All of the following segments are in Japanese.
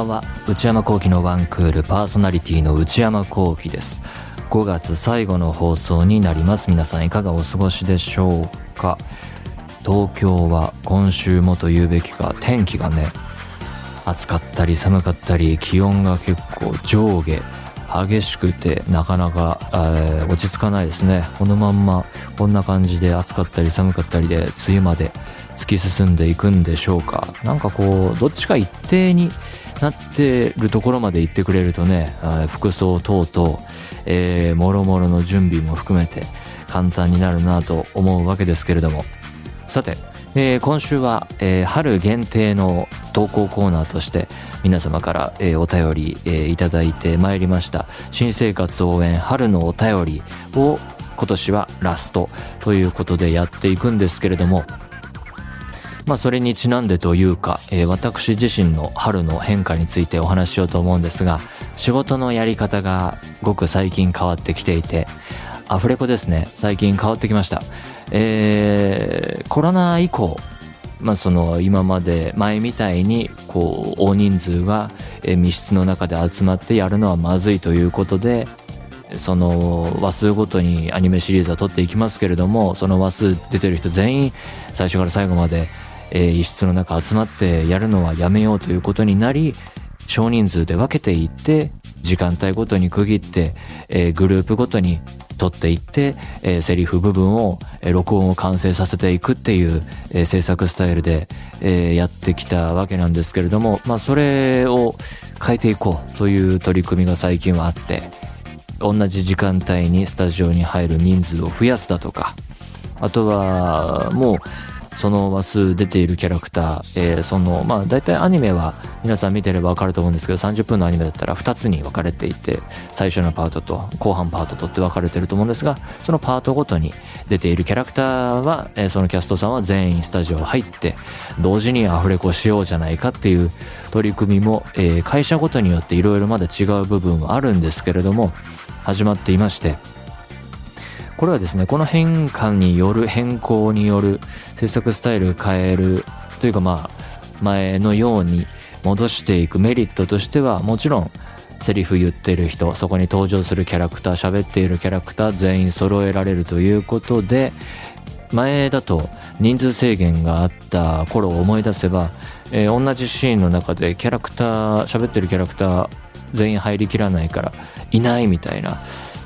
ばんは。内山聖輝のワンクールパーソナリティの内山聖輝です。5月最後の放送になります。皆さんいかがお過ごしでしょうか？東京は今週もと言うべきか天気がね暑かったり寒かったり気温が結構上下激しくてなかなか、えー、落ち着かないですね。このまんまこんな感じで暑かったり寒かったりで梅雨まで突き進んでいくんでしょうか。なんかこうどっちか一定になってるところまで行ってくれるとね服装等々、えー、もろもろの準備も含めて簡単になるなと思うわけですけれども。さて、えー、今週は、えー、春限定の投稿コーナーとして皆様から、えー、お便り、え、いただいてまいりました。新生活応援春のお便りを今年はラストということでやっていくんですけれどもまあそれにちなんでというか、えー、私自身の春の変化についてお話ししようと思うんですが仕事のやり方がごく最近変わってきていてアフレコですね。最近変わってきました。えー、コロナ以降まあ、その今まで前みたいにこう大人数が密室の中で集まってやるのはまずいということでその話数ごとにアニメシリーズは撮っていきますけれどもその話数出てる人全員最初から最後まで、えー、一室の中集まってやるのはやめようということになり少人数で分けていって時間帯ごとに区切って、えー、グループごとに取っていって、えー、セリフ部分を、えー、録音を完成させていくっていう、えー、制作スタイルで、えー、やってきたわけなんですけれども、まあ、それを変えていこうという取り組みが最近はあって、同じ時間帯にスタジオに入る人数を増やすだとか、あとは、もう、その話数出ているキャラクター、えー、その、まあ大体アニメは皆さん見てればわかると思うんですけど、30分のアニメだったら2つに分かれていて、最初のパートと後半パートとって分かれてると思うんですが、そのパートごとに出ているキャラクターは、えー、そのキャストさんは全員スタジオ入って、同時にアフレコしようじゃないかっていう取り組みも、えー、会社ごとによっていろいろまだ違う部分はあるんですけれども、始まっていまして、これはですね、この変化による、変更による制作スタイル変えるというかまあ、前のように戻していくメリットとしては、もちろん、セリフ言ってる人、そこに登場するキャラクター、喋っているキャラクター全員揃えられるということで、前だと人数制限があった頃を思い出せば、えー、同じシーンの中でキャラクター、喋ってるキャラクター全員入りきらないからいないみたいな、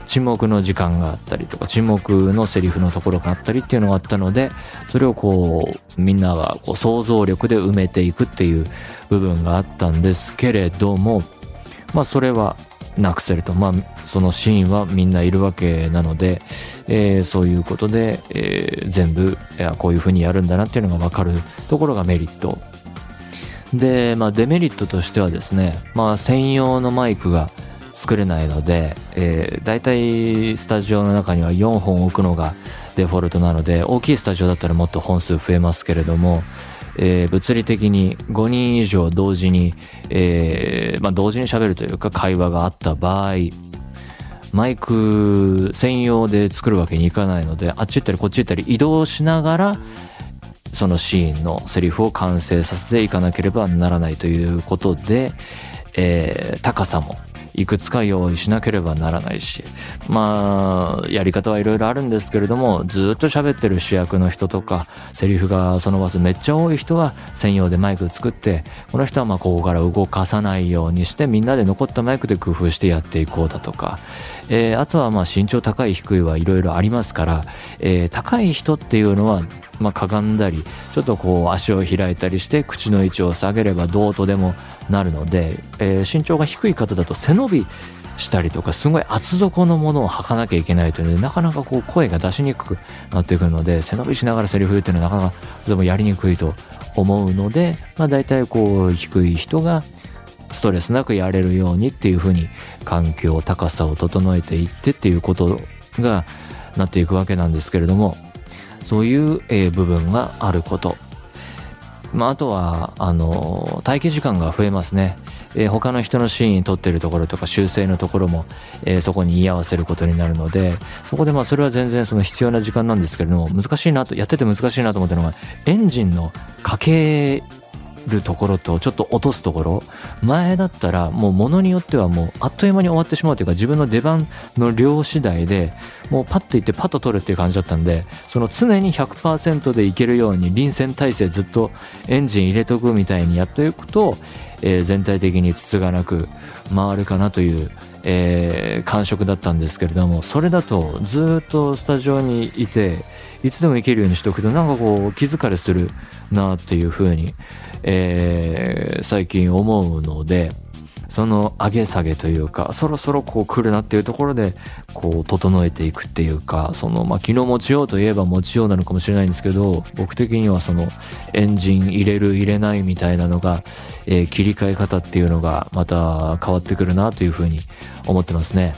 沈黙の時間があったりとか沈黙のセリフのところがあったりっていうのがあったのでそれをこうみんながこう想像力で埋めていくっていう部分があったんですけれどもまあそれはなくせると。まあそのシーンはみんないるわけなので、えー、そういうことで、えー、全部いやこういうふうにやるんだなっていうのが分かるところがメリット。で、まあ、デメリットとしてはですね、まあ、専用のマイクが作れないので、えー、大体スタジオの中には4本置くのがデフォルトなので、大きいスタジオだったらもっと本数増えますけれども、えー、物理的に5人以上同時に、えー、まあ、同時に喋るというか会話があった場合、マイク専用で作るわけにいかないので、あっち行ったりこっち行ったり移動しながら、そのシーンのセリフを完成させていかなければならないということで、えー、高さもいくつか用意しなければならないし、まあ、やり方はいろいろあるんですけれども、ずっと喋ってる主役の人とか、セリフがその場所めっちゃ多い人は専用でマイク作って、この人はまあここから動かさないようにして、みんなで残ったマイクで工夫してやっていこうだとか、えー、あとはまあ身長高い低いはいろいろありますから、えー、高い人っていうのはまあ、かがんだりちょっとこう足を開いたりして口の位置を下げればどうとでもなるので、えー、身長が低い方だと背伸びしたりとかすごい厚底のものを履かなきゃいけないというのでなかなかこう声が出しにくくなってくるので背伸びしながらセリフ言っていうのはなかなかとてもやりにくいと思うので、まあ、大体こう低い人がストレスなくやれるようにっていうふうに環境高さを整えていってっていうことがなっていくわけなんですけれどもそういう、え、部分があること。まあ、あとは、あの、待機時間が増えますね。えー、他の人のシーン撮ってるところとか修正のところも、えー、そこに居合わせることになるので、そこでまあそれは全然その必要な時間なんですけれども、難しいなと、やってて難しいなと思ったのが、エンジンの家系るところとちょっと落とすところ。前だったらもうものによってはもうあっという間に終わってしまうというか自分の出番の量次第でもうパッといってパッと取るっていう感じだったんでその常に100%でいけるように臨戦態勢ずっとエンジン入れとくみたいにやっていくと、えー、全体的に筒がなく回るかなというえー、感触だったんですけれどもそれだとずっとスタジオにいていつでも行けるようにしておくとなんかこう気疲れするなっていうふうに、えー、最近思うのでその上げ下げというかそろそろこう来るなっていうところでこう整えていくっていうかそのまあ昨日持ちようといえば持ちようなのかもしれないんですけど僕的にはそのエンジン入れる入れないみたいなのが、えー、切り替え方っていうのがまた変わってくるなというふうに思ってますね。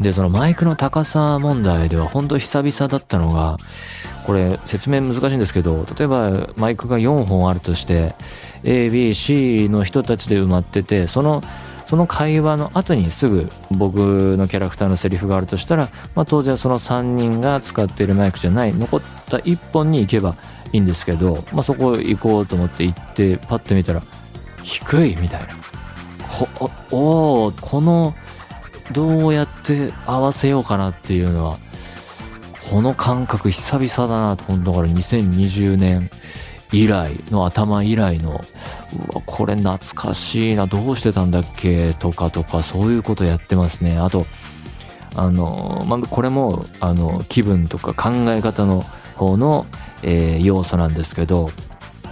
で、そのマイクの高さ問題では本当久々だったのが、これ説明難しいんですけど、例えばマイクが4本あるとして、A、B、C の人たちで埋まってて、その、その会話の後にすぐ僕のキャラクターのセリフがあるとしたら、まあ当然その3人が使っているマイクじゃない、残った1本に行けばいいんですけど、まあそこ行こうと思って行って、パッと見たら、低いみたいな。おおこのどうやって合わせようかなっていうのはこの感覚久々だなと本当だから2020年以来の頭以来のうわこれ懐かしいなどうしてたんだっけとかとかそういうことやってますね。あとあのまあこれもあの気分とか考え方の方の、えー、要素なんですけど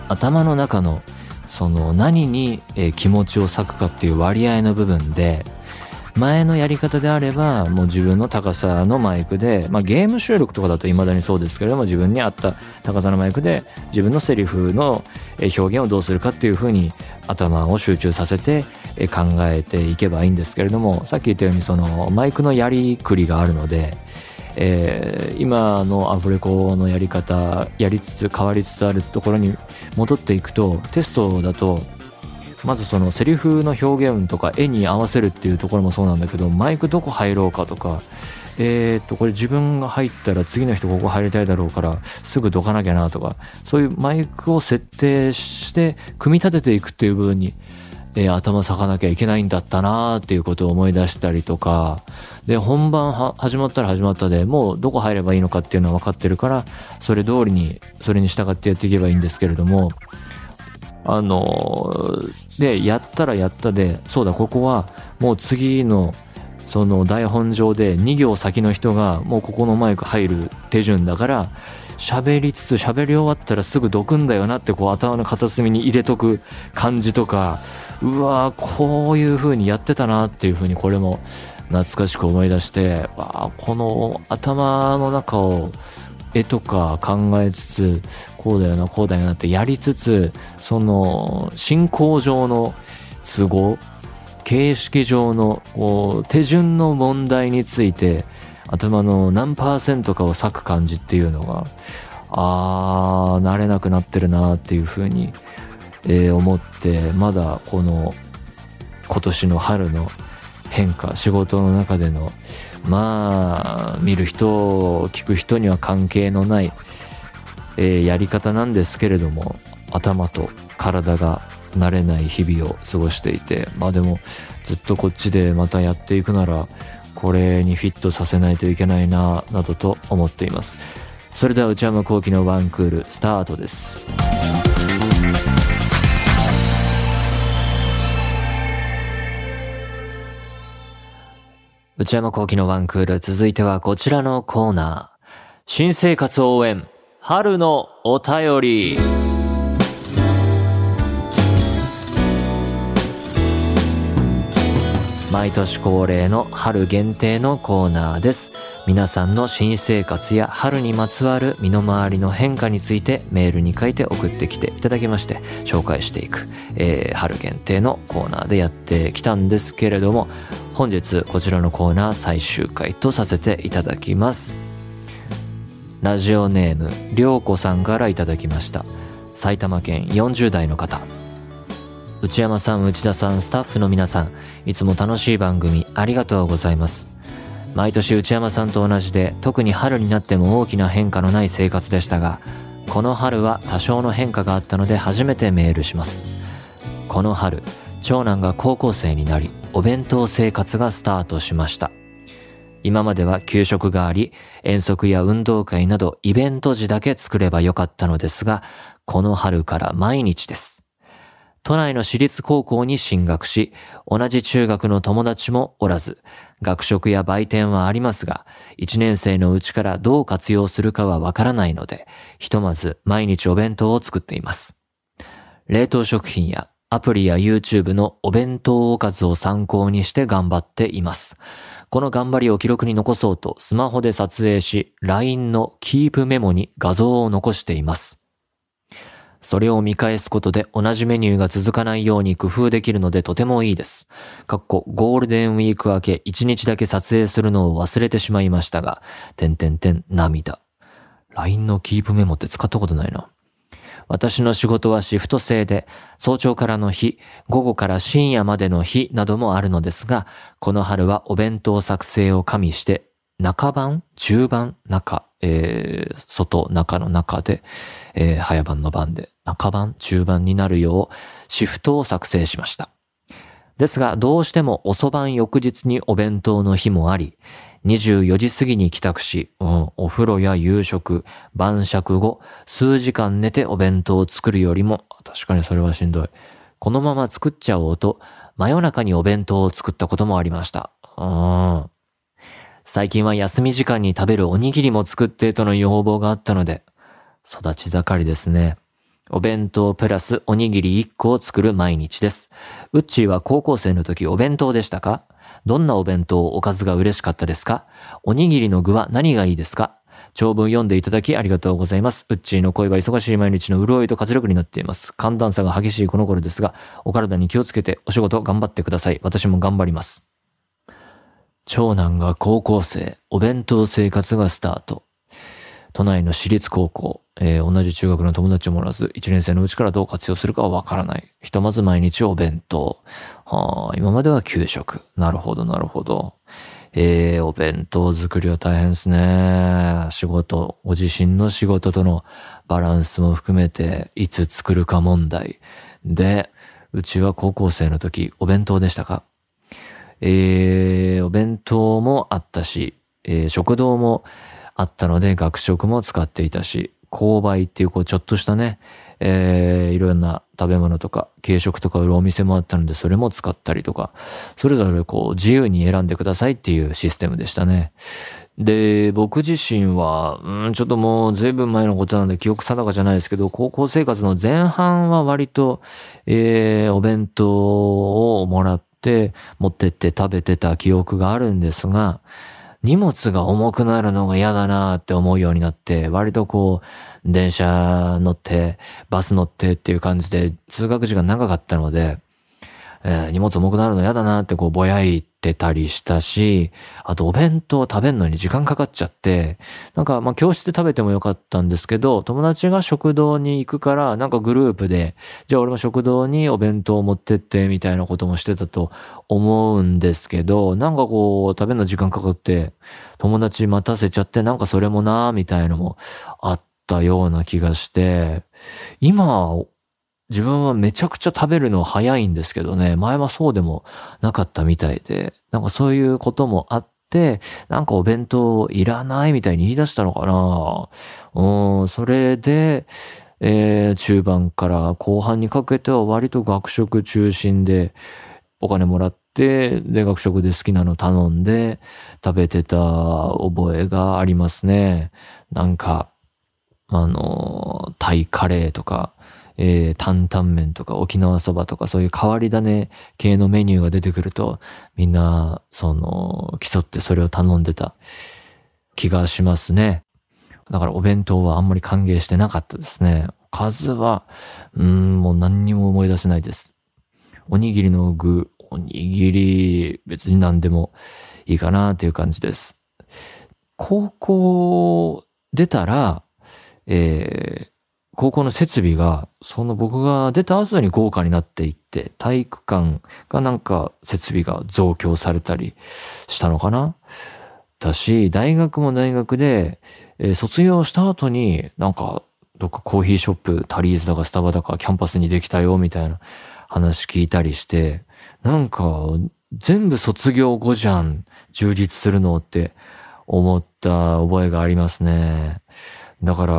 頭の中のその何に、え気持ちを割くかっていう割合の部分で前のやり方であればもう自分の高さのマイクで、まあ、ゲーム収録とかだと未だにそうですけれども自分に合った高さのマイクで自分のセリフの表現をどうするかっていうふうに頭を集中させて考えていけばいいんですけれどもさっき言ったようにそのマイクのやりくりがあるのでえー、今のアフレコのやり方やりつつ変わりつつあるところに戻っていくとテストだとまずそのセリフの表現とか絵に合わせるっていうところもそうなんだけどマイクどこ入ろうかとかえー、っとこれ自分が入ったら次の人ここ入りたいだろうからすぐどかなきゃなとかそういうマイクを設定して組み立てていくっていう部分にえー、頭咲かなきゃいけないんだったなーっていうことを思い出したりとか、で、本番は始まったら始まったでもうどこ入ればいいのかっていうのは分かってるから、それ通りに、それに従ってやっていけばいいんですけれども、あの、で、やったらやったで、そうだ、ここはもう次の、その台本上で2行先の人がもうここのマイク入る手順だから、喋りつつ喋り終わったらすぐどくんだよなってこう頭の片隅に入れとく感じとか、うわこういう風にやってたなっていう風にこれも懐かしく思い出してわこの頭の中を絵とか考えつつこうだよなこうだよなってやりつつその進行上の都合形式上のこう手順の問題について頭の何パーセントかを割く感じっていうのがあー慣れなくなってるなっていうふうにえー、思ってまだこの今年の春の変化仕事の中でのまあ見る人聞く人には関係のない、えー、やり方なんですけれども頭と体が慣れない日々を過ごしていてまあでもずっとこっちでまたやっていくならこれにフィットさせないといけないななどと思っています。それでは内山昂輝のワンクールスタートです。内山幸喜のワンクール、続いてはこちらのコーナー。新生活応援、春のお便り。毎年恒例の春限定のコーナーです。皆さんの新生活や春にまつわる身の回りの変化についてメールに書いて送ってきていただきまして紹介していく、えー、春限定のコーナーでやってきたんですけれども本日こちらのコーナー最終回とさせていただきます。ラジオネームりょうこさんからいただきました。埼玉県40代の方。内山さん内田さんスタッフの皆さんいつも楽しい番組ありがとうございます。毎年内山さんと同じで特に春になっても大きな変化のない生活でしたがこの春は多少の変化があったので初めてメールします。この春、長男が高校生になり、お弁当生活がスタートしました。今までは給食があり、遠足や運動会などイベント時だけ作ればよかったのですが、この春から毎日です。都内の私立高校に進学し、同じ中学の友達もおらず、学食や売店はありますが、1年生のうちからどう活用するかはわからないので、ひとまず毎日お弁当を作っています。冷凍食品やアプリや YouTube のお弁当おかずを参考にして頑張っています。この頑張りを記録に残そうとスマホで撮影し、LINE のキープメモに画像を残しています。それを見返すことで同じメニューが続かないように工夫できるのでとてもいいです。かっこゴールデンウィーク明け1日だけ撮影するのを忘れてしまいましたが、てんてんてん涙。LINE のキープメモって使ったことないな。私の仕事はシフト制で、早朝からの日、午後から深夜までの日などもあるのですが、この春はお弁当作成を加味して、中番中番中、えー、外、中の中で、えー、早番の番で、中番中番になるよう、シフトを作成しました。ですが、どうしても遅番翌日にお弁当の日もあり、24時過ぎに帰宅し、うん、お風呂や夕食、晩酌後、数時間寝てお弁当を作るよりも、確かにそれはしんどい。このまま作っちゃおうと、真夜中にお弁当を作ったこともありました。うん、最近は休み時間に食べるおにぎりも作ってとの要望があったので、育ち盛りですね。お弁当プラスおにぎり1個を作る毎日です。うっちーは高校生の時お弁当でしたか？どんなお弁当おかずが嬉しかったですか？おにぎりの具は何がいいですか？長文読んでいただきありがとうございます。うっちーの声は忙しい毎日の潤いと活力になっています。寒暖差が激しいこの頃ですが、お体に気をつけてお仕事頑張ってください。私も頑張ります。長男が高校生、お弁当生活がスタート。都内の私立高校、えー、同じ中学の友達もおらず、1年生のうちからどう活用するかはわからない。ひとまず毎日お弁当。はあ、今までは給食。なるほど、なるほど。えー、お弁当作りは大変ですね。仕事、ご自身の仕事とのバランスも含めて、いつ作るか問題。で、うちは高校生の時、お弁当でしたか？えー、お弁当もあったし、えー、食堂もあったので学食も使っていたし、購買っていうこうちょっとしたね、えー、いろんな食べ物とか軽食とか売るお店もあったのでそれも使ったりとか、それぞれこう自由に選んでくださいっていうシステムでしたね。で、僕自身は、うん、ちょっともう随分前のことなので記憶定かじゃないですけど、高校生活の前半は割と、えー、お弁当をもらってって持ってって食べてた記憶があるんですが、荷物が重くなるのが嫌だなって思うようになって、割とこう、電車乗って、バス乗ってっていう感じで、通学時間長かったので、えー、荷物重くなるの嫌だなってこうぼやいってたりしたし、あとお弁当食べるのに時間かかっちゃって、なんかまあ教室で食べてもよかったんですけど、友達が食堂に行くから、なんかグループで、じゃあ俺も食堂にお弁当を持ってってみたいなこともしてたと思うんですけど、なんかこう食べるの時間かかって、友達待たせちゃって、なんかそれもなーみたいのもあったような気がして、今自分はめちゃくちゃ食べるの早いんですけどね、前はそうでもなかったみたいで、なんかそういうこともあって、なんかお弁当いらないみたいに言い出したのかな。うん、それで、えー、中盤から後半にかけては割と学食中心でお金もらって、で、学食で好きなの頼んで食べてた覚えがありますね。なんか、あの、タイカレーとか、えー、担々麺とか沖縄そばとかそういう変わり種系のメニューが出てくると、みんな、その、競ってそれを頼んでた気がしますね。だからお弁当はあんまり歓迎してなかったですね。数は、うん、もう何にも思い出せないです。おにぎりの具、おにぎり、別に何でもいいかなっていう感じです。高校出たら、えー、高校の設備が、その僕が出た後に豪華になっていって、体育館がなんか設備が増強されたりしたのかな？だし、大学も大学で、えー、卒業した後になんかどっかコーヒーショップ、タリーズだかスタバだかキャンパスにできたよ、みたいな話聞いたりして、なんか、全部卒業後じゃん、充実するのって思った覚えがありますね。だから、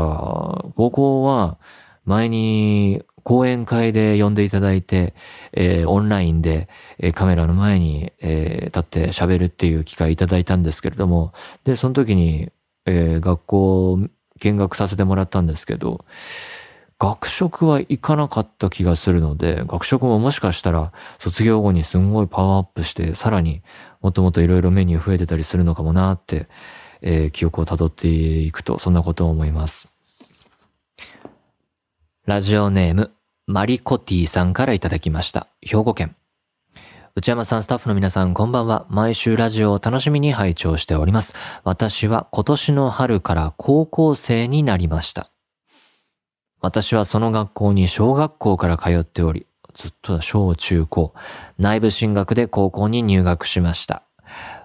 高校は前に講演会で呼んでいただいて、えー、オンラインで、えー、カメラの前に、えー、立って喋るっていう機会いただいたんですけれども、で、その時に、えー、学校見学させてもらったんですけど、学食は行かなかった気がするので、学食ももしかしたら卒業後にすんごいパワーアップして、さらにもっともっといろいろメニュー増えてたりするのかもなって、えー、記憶をたどっていくと、そんなことを思います。ラジオネーム、マリコティさんからいただきました。兵庫県。内山さん、スタッフの皆さん、こんばんは。毎週ラジオを楽しみに拝聴しております。私は今年の春から高校生になりました。私はその学校に小学校から通っており、ずっと小中高、内部進学で高校に入学しました。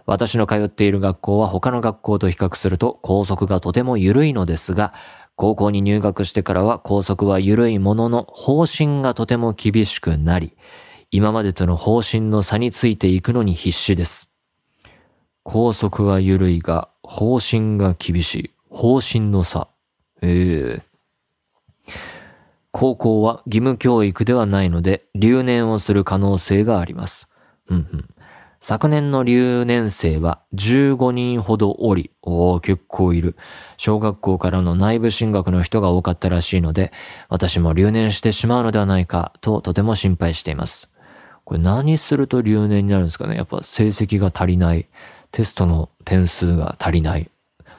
私の通っている学校は他の学校と比較すると校則がとても緩いのですが、高校に入学してからは校則は緩いものの方針がとても厳しくなり、今までとの方針の差についていくのに必死です。校則は緩いが、方針が厳しい。方針の差。ええ、高校は義務教育ではないので、留年をする可能性があります。うんうん。昨年の留年生は15人ほどおり、おお結構いる。小学校からの内部進学の人が多かったらしいので、私も留年してしまうのではないかととても心配しています。これ何すると留年になるんですかね？やっぱ成績が足りない。テストの点数が足りない。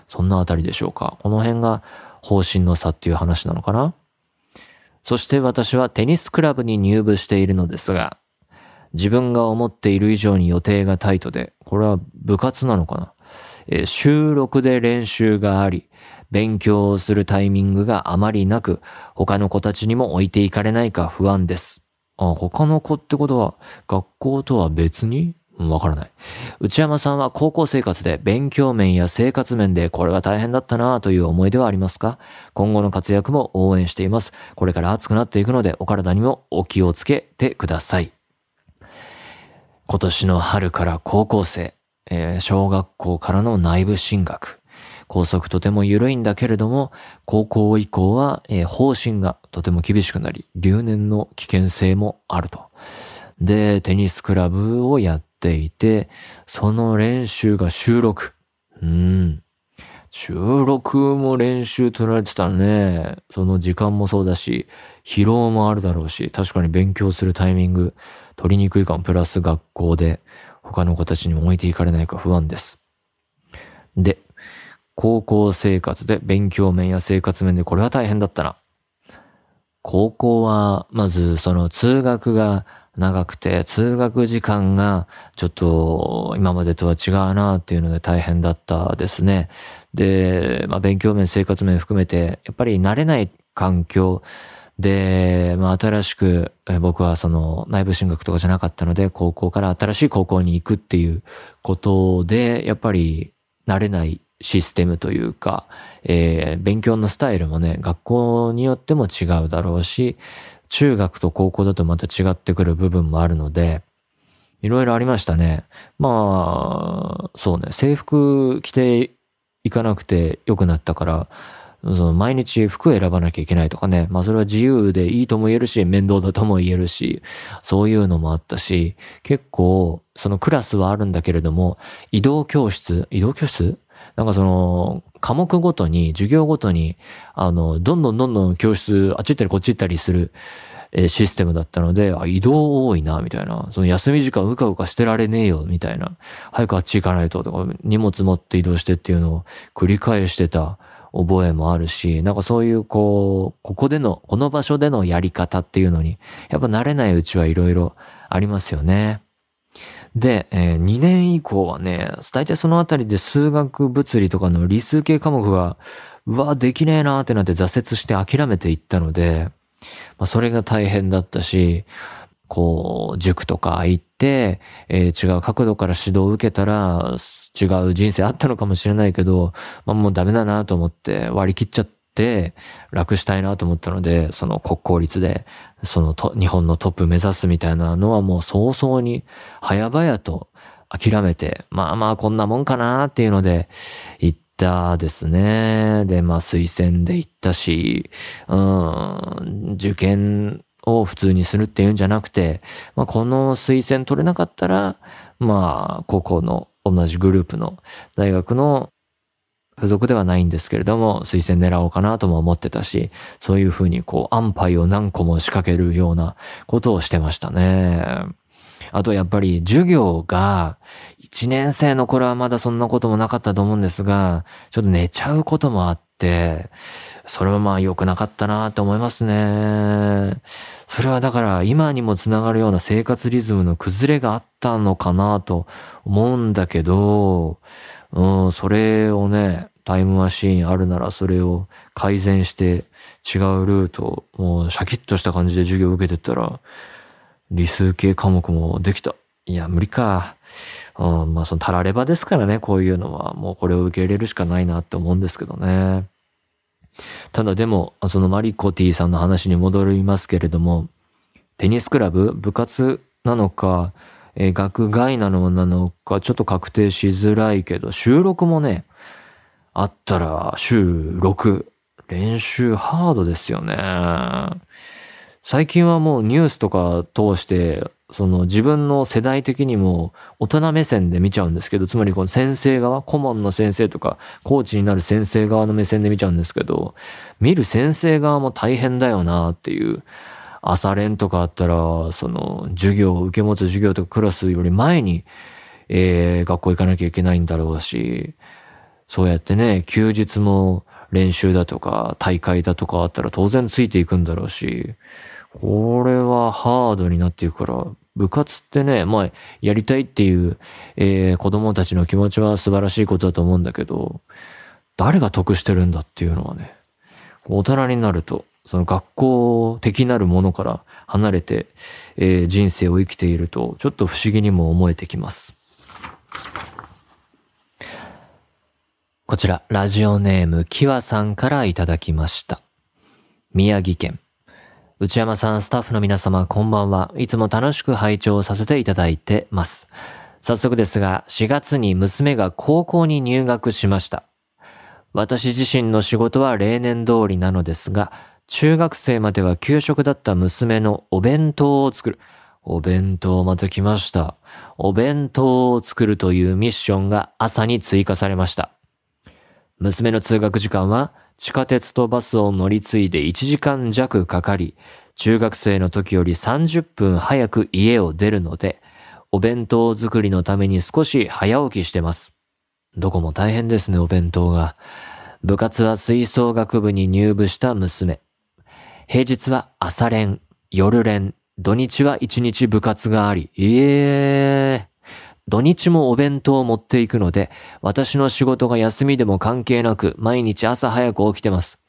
そんなあたりでしょうか？この辺が方針の差っていう話なのかな？そして私はテニスクラブに入部しているのですが、自分が思っている以上に予定がタイトで、これは部活なのかな、えー、収録で練習があり、勉強をするタイミングがあまりなく、他の子たちにも置いていかれないか不安です。あ、他の子ってことは、学校とは別に？わからない。内山さんは高校生活で勉強面や生活面でこれは大変だったなという思い出はありますか？今後の活躍も応援しています。これから暑くなっていくのでお体にもお気をつけてください。今年の春から高校生、えー、小学校からの内部進学。校則とても緩いんだけれども、高校以降は、えー、方針がとても厳しくなり、留年の危険性もあると。で、テニスクラブをやっていて、その練習が収録。うん。収録も練習取られてたね、その時間もそうだし、疲労もあるだろうし、確かに勉強するタイミング、取りにくいかも、プラス学校で他の子たちにも置いていかれないか不安です。で、高校生活で勉強面や生活面でこれは大変だったな。高校は、まずその通学が長くて、通学時間がちょっと今までとは違うなっていうので大変だったですね。で、まあ勉強面、生活面含めて、やっぱり慣れない環境で、まあ新しく、僕はその内部進学とかじゃなかったので、高校から新しい高校に行くっていうことで、やっぱり慣れないシステムというか、えー、勉強のスタイルもね、学校によっても違うだろうし、中学と高校だとまた違ってくる部分もあるので、いろいろありましたね。まあ、そうね、制服着ていかなくて良くなったから、その毎日服選ばなきゃいけないとかね。まあそれは自由でいいとも言えるし、面倒だとも言えるし、そういうのもあったし、結構、そのクラスはあるんだけれども、移動教室移動教室なんかその、科目ごとに、授業ごとに、あの、どんどんどんどん教室、あっち行ったりこっち行ったりする、えー、システムだったので、あ、移動多いな、みたいな。その休み時間うかうかしてられねえよ、みたいな。早くあっち行かないと、とか、荷物持って移動してっていうのを繰り返してた覚えもあるし、なんかそういうこう、ここでの、この場所でのやり方っていうのに、やっぱ慣れないうちはいろいろありますよね。で、えー、2年以降はね、大体そのあたりで数学物理とかの理数系科目が、うわ、できねえなーってなって挫折して諦めていったので、まあ、それが大変だったし、こう、塾とか行って、えー、違う角度から指導を受けたら、違う人生あったのかもしれないけど、まあ、もうダメだなと思って割り切っちゃって楽したいなと思ったので、その国公立で、そのと日本のトップ目指すみたいなのはもう早々に早々と諦めて、まあまあこんなもんかなっていうので行ったですね。で、まあ推薦で行ったし、うん、受験を普通にするっていうんじゃなくて、まあこの推薦取れなかったら、まあ高校の同じグループの大学の付属ではないんですけれども、推薦狙おうかなとも思ってたし、そういうふうにこう安牌を何個も仕掛けるようなことをしてましたね。あとやっぱり授業が、1年生の頃はまだそんなこともなかったと思うんですが、ちょっと寝ちゃうこともあって、それはまあ良くなかったなと思いますね。それはだから今にもつながるような生活リズムの崩れがあったのかなと思うんだけど、うん、それをね、タイムマシーンあるならそれを改善して違うルート、もうシャキッとした感じで授業受けてったら、理数系科目もできた。いや、無理か。うん、まあそのたらればですからね、こういうのは。もうこれを受け入れるしかないなって思うんですけどね。ただでも、そのマリコティさんの話に戻りますけれども、テニスクラブ部活なのか、えー、学外なのなのか、ちょっと確定しづらいけど、収録もね、あったら週6。練習ハードですよね。最近はもうニュースとか通して、その自分の世代的にも大人目線で見ちゃうんですけど、つまりこの先生側、顧問の先生とか、コーチになる先生側の目線で見ちゃうんですけど、見る先生側も大変だよなっていう。朝練とかあったら、その授業、受け持つ授業とかクラスより前に、えー、学校行かなきゃいけないんだろうし、そうやってね、休日も練習だとか大会だとかあったら当然ついていくんだろうし、これはハードになっていくから、部活ってね、まあ、やりたいっていう、えー、子供たちの気持ちは素晴らしいことだと思うんだけど、誰が得してるんだっていうのはね、大人になると、その学校的なるものから離れて、えー、人生を生きていると、ちょっと不思議にも思えてきます。こちら、ラジオネーム、きわさんからいただきました。宮城県。内山さん、スタッフの皆様、こんばんは。いつも楽しく拝聴させていただいてます。早速ですが、4月に娘が高校に入学しました。私自身の仕事は例年通りなのですが、中学生までは給食だった娘のお弁当を作る。お弁当また来ました。お弁当を作るというミッションが朝に追加されました。娘の通学時間は地下鉄とバスを乗り継いで1時間弱かかり、中学生の時より30分早く家を出るので、お弁当作りのために少し早起きしてます。どこも大変ですね、お弁当が。部活は吹奏楽部に入部した娘。平日は朝練、夜練、土日は一日部活があり、ええ、土日もお弁当を持っていくので、私の仕事が休みでも関係なく、毎日朝早く起きてます。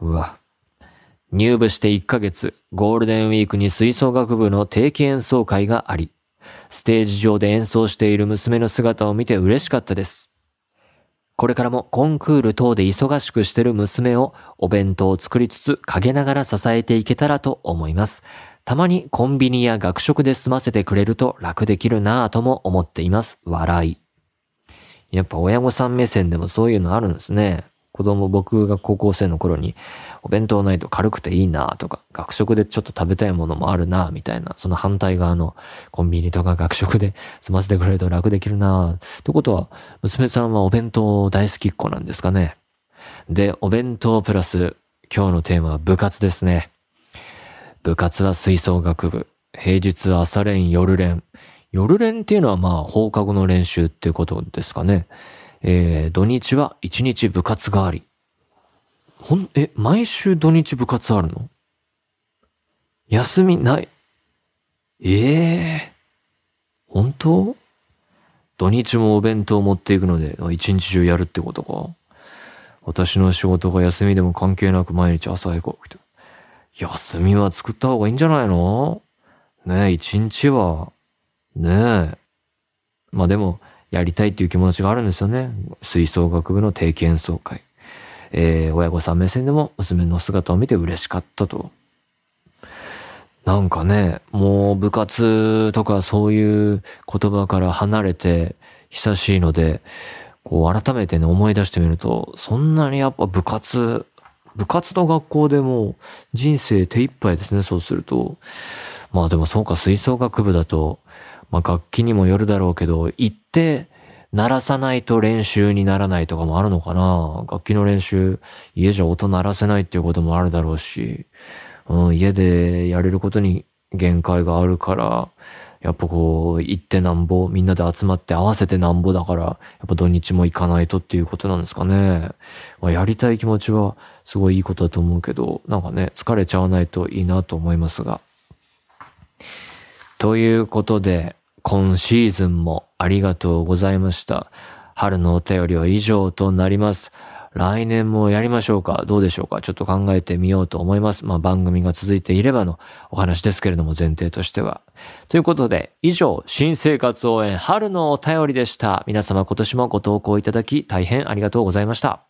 うわ。入部して1ヶ月、ゴールデンウィークに吹奏楽部の定期演奏会があり、ステージ上で演奏している娘の姿を見て嬉しかったです。これからもコンクール等で忙しくしてる娘をお弁当を作りつつ陰ながら支えていけたらと思います。たまにコンビニや学食で済ませてくれると楽できるなぁとも思っています。笑い。やっぱ親御さん目線でもそういうのあるんですね。子供、僕が高校生の頃に、お弁当ないと軽くていいなぁとか、学食でちょっと食べたいものもあるなぁみたいな、その反対側のコンビニとか学食で済ませてくれると楽できるなぁってことは、娘さんはお弁当大好きっ子なんですかね。で、お弁当プラス、今日のテーマは部活ですね。部活は吹奏楽部。平日朝練、夜練。夜練っていうのはまあ放課後の練習っていうことですかね。えー、土日は一日部活があり。ほん、え、毎週土日部活あるの？休みない？ええー、本当？土日もお弁当持っていくので、一日中やるってことか？私の仕事が休みでも関係なく毎日朝早く起きて。休みは作った方がいいんじゃないの？ねえ、一日は。ねえ。まあでも、やりたいっていう気持ちがあるんですよね。吹奏楽部の定期演奏会。えー、親御さん目線でも娘の姿を見て嬉しかったと。なんかね、もう部活とかそういう言葉から離れて久しいので、こう改めてね思い出してみると、そんなにやっぱ部活、部活と学校でも人生手一杯ですね、そうすると。まあでもそうか、吹奏楽部だと、まあ楽器にもよるだろうけど、行って鳴らさないと練習にならないとかもあるのかな楽器の練習、家じゃ音鳴らせないっていうこともあるだろうし、うん、家でやれることに限界があるから、やっぱこう、行ってなんぼ、みんなで集まって合わせてなんぼだから、やっぱ土日も行かないとっていうことなんですかね。まあ、やりたい気持ちはすごいいいことだと思うけど、なんかね、疲れちゃわないといいなと思いますが。ということで、今シーズンもありがとうございました。春のお便りは以上となります。来年もやりましょうか？どうでしょうか？ちょっと考えてみようと思います。まあ番組が続いていればのお話ですけれども前提としては。ということで以上新生活応援春のお便りでした。皆様今年もご投稿いただき大変ありがとうございました。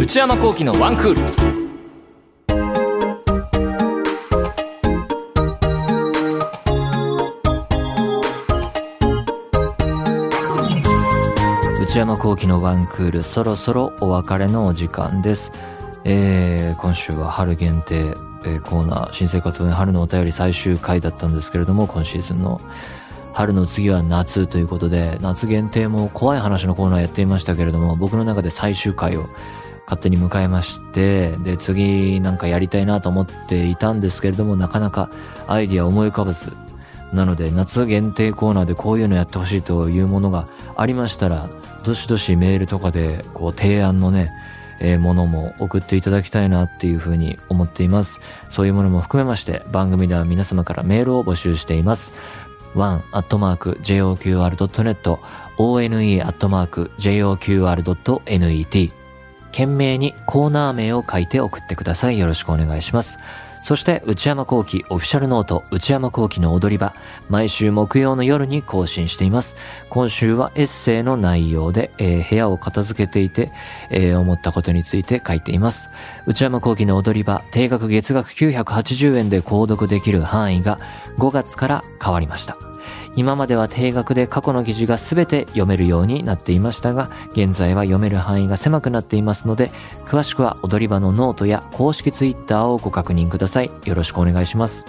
内山幸喜のワンクール。内山幸喜のワンクールそろそろお別れのお時間です。えー、今週は春限定、えー、コーナー新生活応援春のお便り最終回だったんですけれども今シーズンの春の次は夏ということで夏限定も怖い話のコーナーやっていましたけれども僕の中で最終回を勝手に迎えましてで次なんかやりたいなと思っていたんですけれどもなかなかアイディア思い浮かばずなので夏限定コーナーでこういうのやってほしいというものがありましたらどしどしメールとかで、こう、提案のね、えー、ものも送っていただきたいなっていうふうに思っています。そういうものも含めまして、番組では皆様からメールを募集しています。one.joqr.net one.joqr.net 懸命にコーナー名を書いて送ってください。よろしくお願いします。そして内山幸喜オフィシャルノート内山幸喜の踊り場毎週木曜の夜に更新しています。今週はエッセイの内容で、えー、部屋を片付けていて、えー、思ったことについて書いています。内山幸喜の踊り場定額月額980円で購読できる範囲が5月から変わりました。今までは定額で過去の記事が全て読めるようになっていましたが、現在は読める範囲が狭くなっていますので、詳しくは踊り場のノートや公式ツイッターをご確認ください。よろしくお願いします。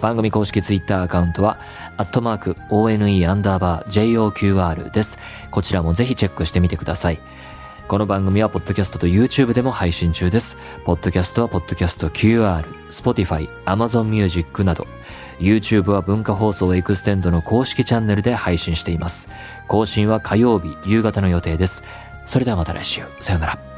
番組公式ツイッターアカウントは、アットマーク、ONE アンダーバー JOQR です。こちらもぜひチェックしてみてください。この番組はポッドキャストと YouTube でも配信中です。ポッドキャストはポッドキャスト QR、Spotify、Amazon Music など、YouTube は文化放送エクステンドの公式チャンネルで配信しています。更新は火曜日夕方の予定です。それではまた来週。さよなら。